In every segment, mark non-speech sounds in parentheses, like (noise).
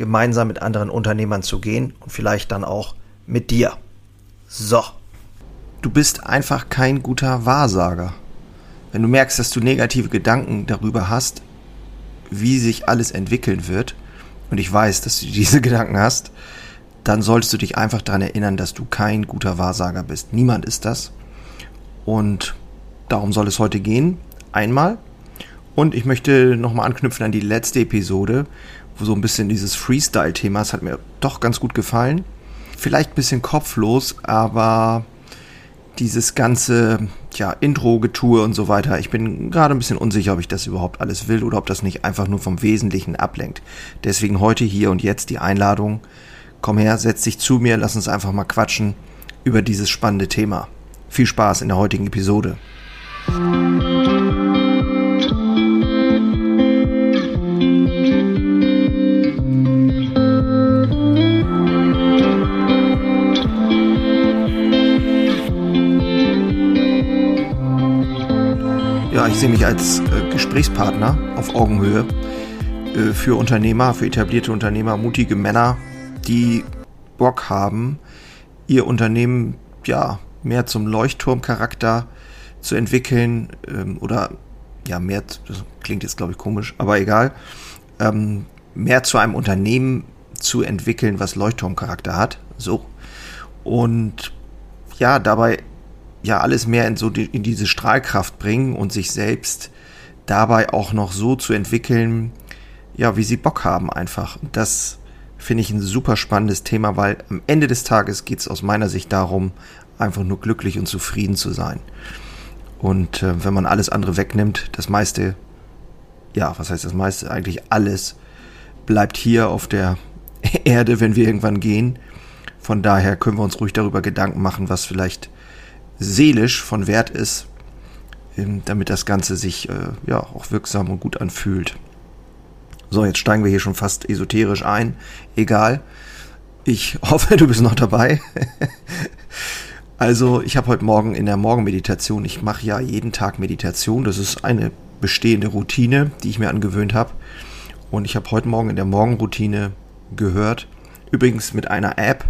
gemeinsam mit anderen Unternehmern zu gehen und vielleicht dann auch mit dir. So. Du bist einfach kein guter Wahrsager. Wenn du merkst, dass du negative Gedanken darüber hast, wie sich alles entwickeln wird, und ich weiß, dass du (laughs) diese Gedanken hast, dann solltest du dich einfach daran erinnern, dass du kein guter Wahrsager bist. Niemand ist das. Und darum soll es heute gehen. Einmal. Und ich möchte nochmal anknüpfen an die letzte Episode, so ein bisschen dieses Freestyle-Thema. Es hat mir doch ganz gut gefallen. Vielleicht ein bisschen kopflos, aber dieses ganze ja, Intro-Getue und so weiter. Ich bin gerade ein bisschen unsicher, ob ich das überhaupt alles will oder ob das nicht einfach nur vom Wesentlichen ablenkt. Deswegen heute hier und jetzt die Einladung. Komm her, setz dich zu mir, lass uns einfach mal quatschen über dieses spannende Thema. Viel Spaß in der heutigen Episode. Sehe mich als äh, Gesprächspartner auf Augenhöhe äh, für Unternehmer, für etablierte Unternehmer, mutige Männer, die Bock haben, ihr Unternehmen ja mehr zum Leuchtturmcharakter zu entwickeln ähm, oder ja mehr, das klingt jetzt glaube ich komisch, aber egal, ähm, mehr zu einem Unternehmen zu entwickeln, was Leuchtturmcharakter hat, so. Und ja dabei ja alles mehr in so die, in diese Strahlkraft bringen und sich selbst dabei auch noch so zu entwickeln, ja, wie sie Bock haben einfach. Und das finde ich ein super spannendes Thema, weil am Ende des Tages geht es aus meiner Sicht darum, einfach nur glücklich und zufrieden zu sein. Und äh, wenn man alles andere wegnimmt, das meiste, ja, was heißt das meiste? Eigentlich alles bleibt hier auf der (laughs) Erde, wenn wir irgendwann gehen. Von daher können wir uns ruhig darüber Gedanken machen, was vielleicht seelisch von Wert ist, ähm, damit das Ganze sich äh, ja auch wirksam und gut anfühlt. So, jetzt steigen wir hier schon fast esoterisch ein. Egal. Ich (laughs) hoffe, du bist noch dabei. (laughs) also, ich habe heute Morgen in der Morgenmeditation, ich mache ja jeden Tag Meditation. Das ist eine bestehende Routine, die ich mir angewöhnt habe. Und ich habe heute Morgen in der Morgenroutine gehört, übrigens mit einer App,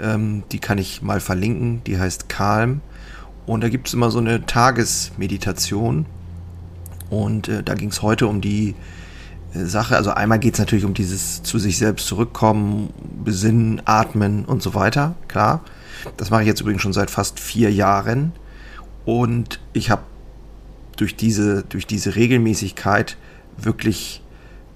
ähm, die kann ich mal verlinken, die heißt Calm. Und da gibt es immer so eine Tagesmeditation. Und äh, da ging es heute um die äh, Sache. Also einmal geht es natürlich um dieses zu sich selbst zurückkommen, besinnen, atmen und so weiter. Klar. Das mache ich jetzt übrigens schon seit fast vier Jahren. Und ich habe durch diese, durch diese Regelmäßigkeit wirklich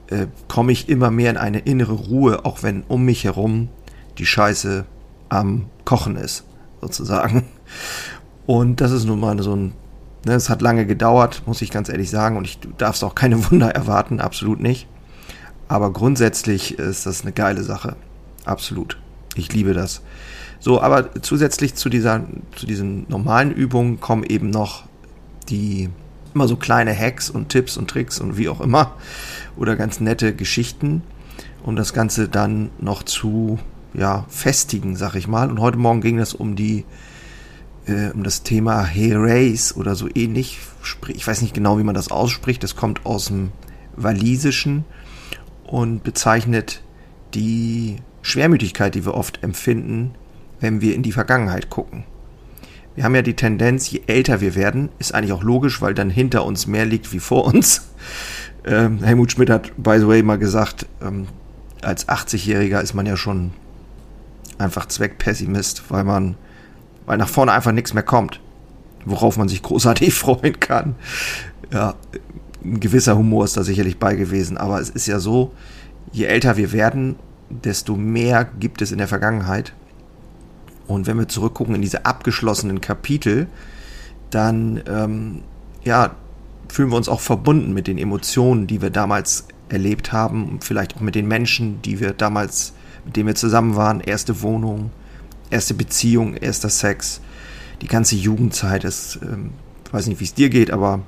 äh, komme ich immer mehr in eine innere Ruhe, auch wenn um mich herum die Scheiße am Kochen ist, sozusagen. Und das ist nun mal so ein, ne, es hat lange gedauert, muss ich ganz ehrlich sagen, und ich darf auch keine (laughs) Wunder erwarten, absolut nicht. Aber grundsätzlich ist das eine geile Sache. Absolut. Ich liebe das. So, aber zusätzlich zu dieser, zu diesen normalen Übungen kommen eben noch die immer so kleine Hacks und Tipps und Tricks und wie auch immer oder ganz nette Geschichten, um das Ganze dann noch zu ja, festigen, sag ich mal. Und heute Morgen ging es um die äh, um das Thema Herace oder so ähnlich. Ich weiß nicht genau, wie man das ausspricht. Das kommt aus dem Walisischen und bezeichnet die Schwermütigkeit, die wir oft empfinden, wenn wir in die Vergangenheit gucken. Wir haben ja die Tendenz, je älter wir werden, ist eigentlich auch logisch, weil dann hinter uns mehr liegt wie vor uns. (laughs) Ähm, Helmut Schmidt hat, by the way, mal gesagt, ähm, als 80-Jähriger ist man ja schon einfach Zweckpessimist, weil man weil nach vorne einfach nichts mehr kommt, worauf man sich großartig (laughs) freuen kann. Ja, ein gewisser Humor ist da sicherlich bei gewesen, aber es ist ja so, je älter wir werden, desto mehr gibt es in der Vergangenheit. Und wenn wir zurückgucken in diese abgeschlossenen Kapitel, dann ähm, ja, fühlen wir uns auch verbunden mit den Emotionen, die wir damals erlebt haben, vielleicht auch mit den Menschen, die wir damals mit dem wir zusammen waren, erste Wohnung, erste Beziehung, erster Sex, die ganze Jugendzeit. Das, ähm, weiß nicht, wie es dir geht, aber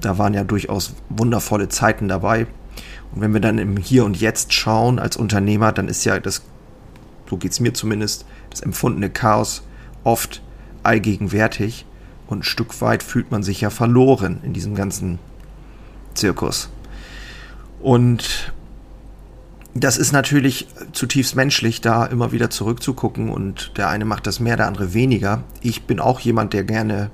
da waren ja durchaus wundervolle Zeiten dabei. Und wenn wir dann im Hier und Jetzt schauen als Unternehmer, dann ist ja das, so geht es mir zumindest, das empfundene Chaos oft allgegenwärtig und ein Stück weit fühlt man sich ja verloren in diesem ganzen Zirkus. Und das ist natürlich zutiefst menschlich, da immer wieder zurückzugucken und der eine macht das mehr, der andere weniger. Ich bin auch jemand, der gerne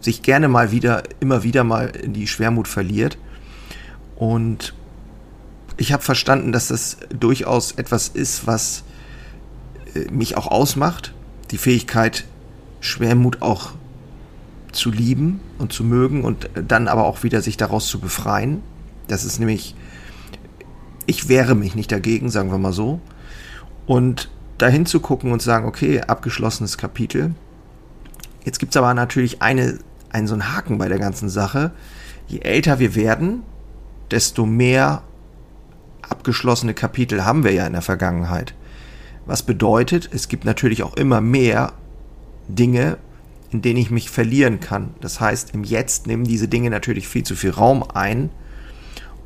sich gerne mal wieder, immer wieder mal in die Schwermut verliert. Und ich habe verstanden, dass das durchaus etwas ist, was äh, mich auch ausmacht. Die Fähigkeit, Schwermut auch zu lieben und zu mögen und dann aber auch wieder sich daraus zu befreien. Das ist nämlich, ich wehre mich nicht dagegen, sagen wir mal so. Und dahin zu gucken und sagen, okay, abgeschlossenes Kapitel. Jetzt gibt es aber natürlich eine, einen so einen Haken bei der ganzen Sache. Je älter wir werden, desto mehr abgeschlossene Kapitel haben wir ja in der Vergangenheit. Was bedeutet, es gibt natürlich auch immer mehr Dinge, in denen ich mich verlieren kann. Das heißt, im Jetzt nehmen diese Dinge natürlich viel zu viel Raum ein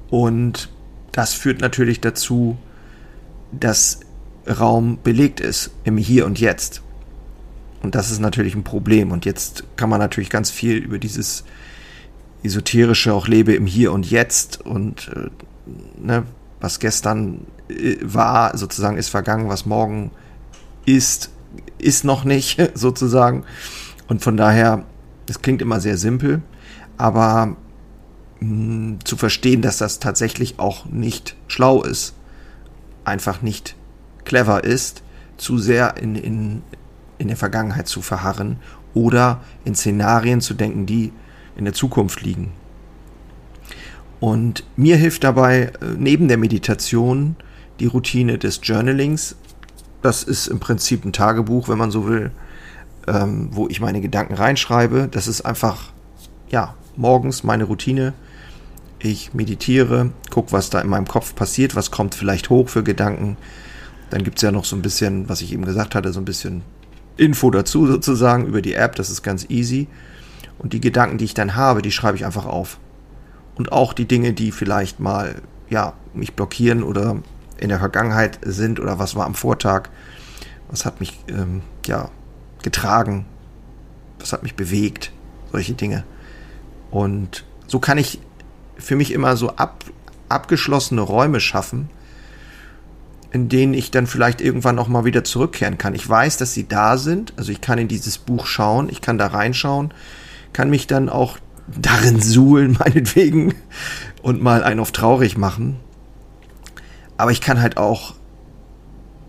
und das führt natürlich dazu, dass Raum belegt ist im Hier und Jetzt. Und das ist natürlich ein Problem. Und jetzt kann man natürlich ganz viel über dieses esoterische auch lebe im Hier und Jetzt und äh, ne, was gestern äh, war, sozusagen ist vergangen, was morgen ist, ist noch nicht, (laughs) sozusagen. Und von daher, es klingt immer sehr simpel, aber mh, zu verstehen, dass das tatsächlich auch nicht schlau ist, einfach nicht clever ist, zu sehr in, in, in der Vergangenheit zu verharren oder in Szenarien zu denken, die in der Zukunft liegen. Und mir hilft dabei äh, neben der Meditation die Routine des Journalings. Das ist im Prinzip ein Tagebuch, wenn man so will, ähm, wo ich meine Gedanken reinschreibe. Das ist einfach, ja, morgens meine Routine. Ich meditiere, gucke, was da in meinem Kopf passiert, was kommt vielleicht hoch für Gedanken. Dann gibt es ja noch so ein bisschen, was ich eben gesagt hatte, so ein bisschen Info dazu sozusagen über die App. Das ist ganz easy. Und die Gedanken, die ich dann habe, die schreibe ich einfach auf. Und auch die Dinge, die vielleicht mal, ja, mich blockieren oder in der Vergangenheit sind oder was war am Vortag, was hat mich, ähm, ja, getragen? Was hat mich bewegt? Solche Dinge. Und so kann ich für mich immer so ab, abgeschlossene Räume schaffen, in denen ich dann vielleicht irgendwann auch mal wieder zurückkehren kann. Ich weiß, dass sie da sind, also ich kann in dieses Buch schauen, ich kann da reinschauen, kann mich dann auch darin suhlen, (laughs) meinetwegen, und mal einen auf traurig machen. Aber ich kann halt auch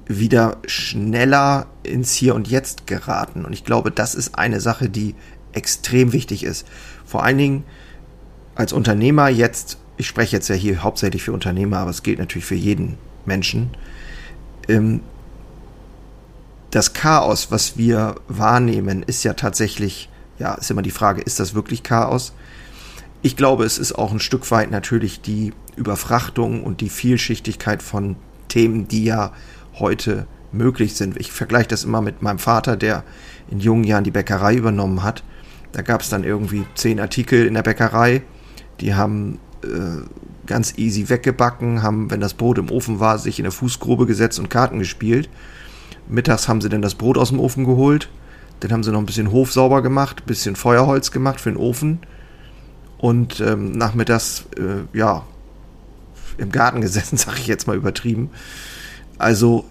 wieder schneller ins Hier und Jetzt geraten. Und ich glaube, das ist eine Sache, die extrem wichtig ist. Vor allen Dingen als Unternehmer jetzt, ich spreche jetzt ja hier hauptsächlich für Unternehmer, aber es gilt natürlich für jeden Menschen. Ähm, das Chaos, was wir wahrnehmen, ist ja tatsächlich, ja, ist immer die Frage, ist das wirklich Chaos? Ich glaube, es ist auch ein Stück weit natürlich die Überfrachtung und die Vielschichtigkeit von Themen, die ja heute möglich sind. Ich vergleiche das immer mit meinem Vater, der in jungen Jahren die Bäckerei übernommen hat. Da gab es dann irgendwie zehn Artikel in der Bäckerei, die haben äh, ganz easy weggebacken, haben, wenn das Brot im Ofen war, sich in der Fußgrube gesetzt und Karten gespielt. Mittags haben sie dann das Brot aus dem Ofen geholt. Dann haben sie noch ein bisschen Hof sauber gemacht, ein bisschen Feuerholz gemacht für den Ofen. Und ähm, nachmittags, äh, ja, im Garten gesessen, (laughs) sage ich jetzt mal übertrieben. Also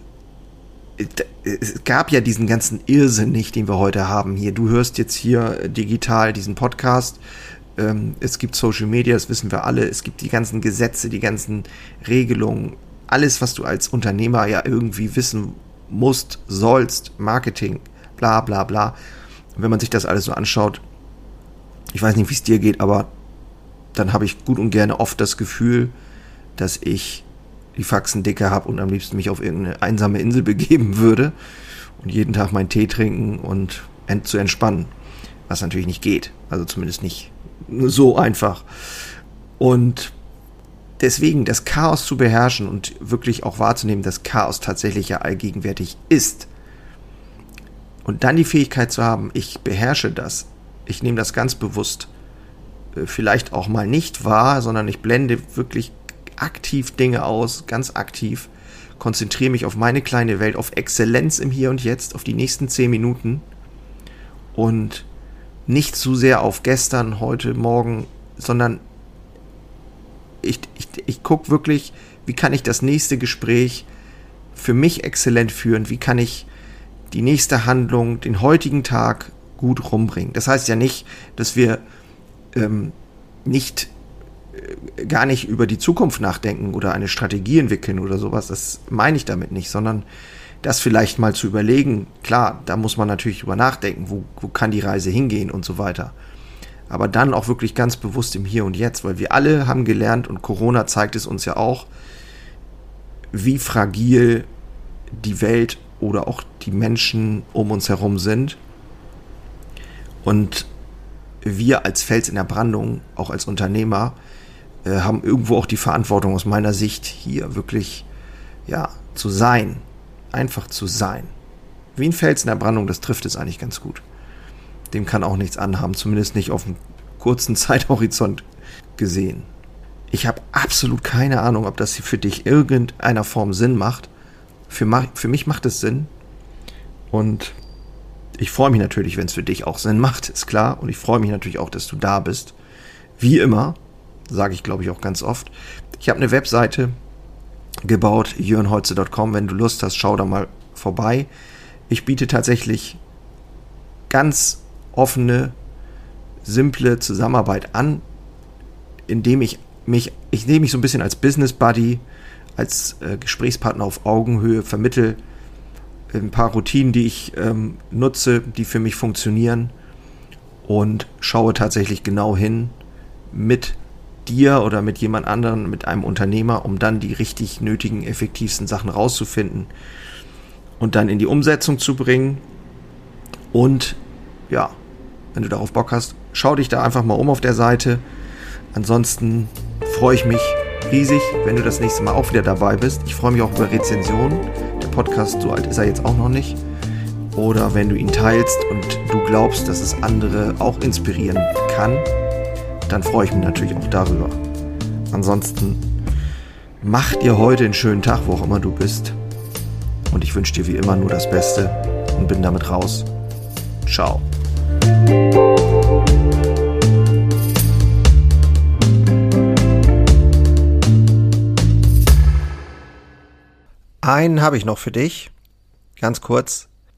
es gab ja diesen ganzen Irrsinn nicht, den wir heute haben hier. Du hörst jetzt hier digital diesen Podcast. Ähm, es gibt Social Media, das wissen wir alle. Es gibt die ganzen Gesetze, die ganzen Regelungen. Alles, was du als Unternehmer ja irgendwie wissen musst, sollst, Marketing, bla bla bla. Und wenn man sich das alles so anschaut, ich weiß nicht, wie es dir geht, aber dann habe ich gut und gerne oft das Gefühl, dass ich die Faxen dicke habe und am liebsten mich auf irgendeine einsame Insel (laughs) begeben würde und jeden Tag meinen Tee trinken und ent zu entspannen. Was natürlich nicht geht. Also zumindest nicht so einfach. Und deswegen das Chaos zu beherrschen und wirklich auch wahrzunehmen, dass Chaos tatsächlich ja allgegenwärtig ist. Und dann die Fähigkeit zu haben, ich beherrsche das, ich nehme das ganz bewusst, äh, vielleicht auch mal nicht wahr, sondern ich blende wirklich aktiv Dinge aus, ganz aktiv, konzentriere mich auf meine kleine Welt, auf Exzellenz im Hier und Jetzt, auf die nächsten zehn Minuten und nicht zu sehr auf gestern, heute, morgen, sondern ich, ich, ich gucke wirklich, wie kann ich das nächste Gespräch für mich exzellent führen, wie kann ich die nächste Handlung, den heutigen Tag gut rumbringen. Das heißt ja nicht, dass wir ähm, nicht äh, gar nicht über die Zukunft nachdenken oder eine Strategie entwickeln oder sowas. Das meine ich damit nicht, sondern das vielleicht mal zu überlegen. Klar, da muss man natürlich drüber nachdenken, wo, wo kann die Reise hingehen und so weiter aber dann auch wirklich ganz bewusst im Hier und Jetzt, weil wir alle haben gelernt und Corona zeigt es uns ja auch, wie fragil die Welt oder auch die Menschen um uns herum sind. Und wir als Fels in der Brandung, auch als Unternehmer, äh, haben irgendwo auch die Verantwortung aus meiner Sicht hier wirklich, ja, zu sein. Einfach zu sein. Wie ein Fels in der Brandung, das trifft es eigentlich ganz gut dem kann auch nichts anhaben, zumindest nicht auf einem kurzen (laughs) Zeithorizont gesehen. Ich habe absolut keine Ahnung, ob das für dich irgendeiner Form Sinn macht. Für, für mich macht es Sinn. Und ich freue mich natürlich, wenn es für dich auch Sinn macht, ist klar. Und ich freue mich natürlich auch, dass du da bist. Wie immer, sage ich glaube ich auch ganz oft. Ich habe eine Webseite gebaut, jörnholze.com. Wenn du Lust hast, schau da mal vorbei. Ich biete tatsächlich ganz offene, simple Zusammenarbeit an, indem ich mich, ich nehme mich so ein bisschen als Business Buddy, als äh, Gesprächspartner auf Augenhöhe, vermittel ein paar Routinen, die ich ähm, nutze, die für mich funktionieren und schaue tatsächlich genau hin mit dir oder mit jemand anderen, mit einem Unternehmer, um dann die richtig nötigen, effektivsten Sachen rauszufinden und dann in die Umsetzung zu bringen und ja, wenn du darauf Bock hast, schau dich da einfach mal um auf der Seite. Ansonsten freue ich mich riesig, wenn du das nächste Mal auch wieder dabei bist. Ich freue mich auch über Rezensionen. Der Podcast, so alt ist er jetzt auch noch nicht. Oder wenn du ihn teilst und du glaubst, dass es andere auch inspirieren kann, dann freue ich mich natürlich auch darüber. Ansonsten mach dir heute einen schönen Tag, wo auch immer du bist. Und ich wünsche dir wie immer nur das Beste und bin damit raus. Ciao. Einen habe ich noch für dich. Ganz kurz.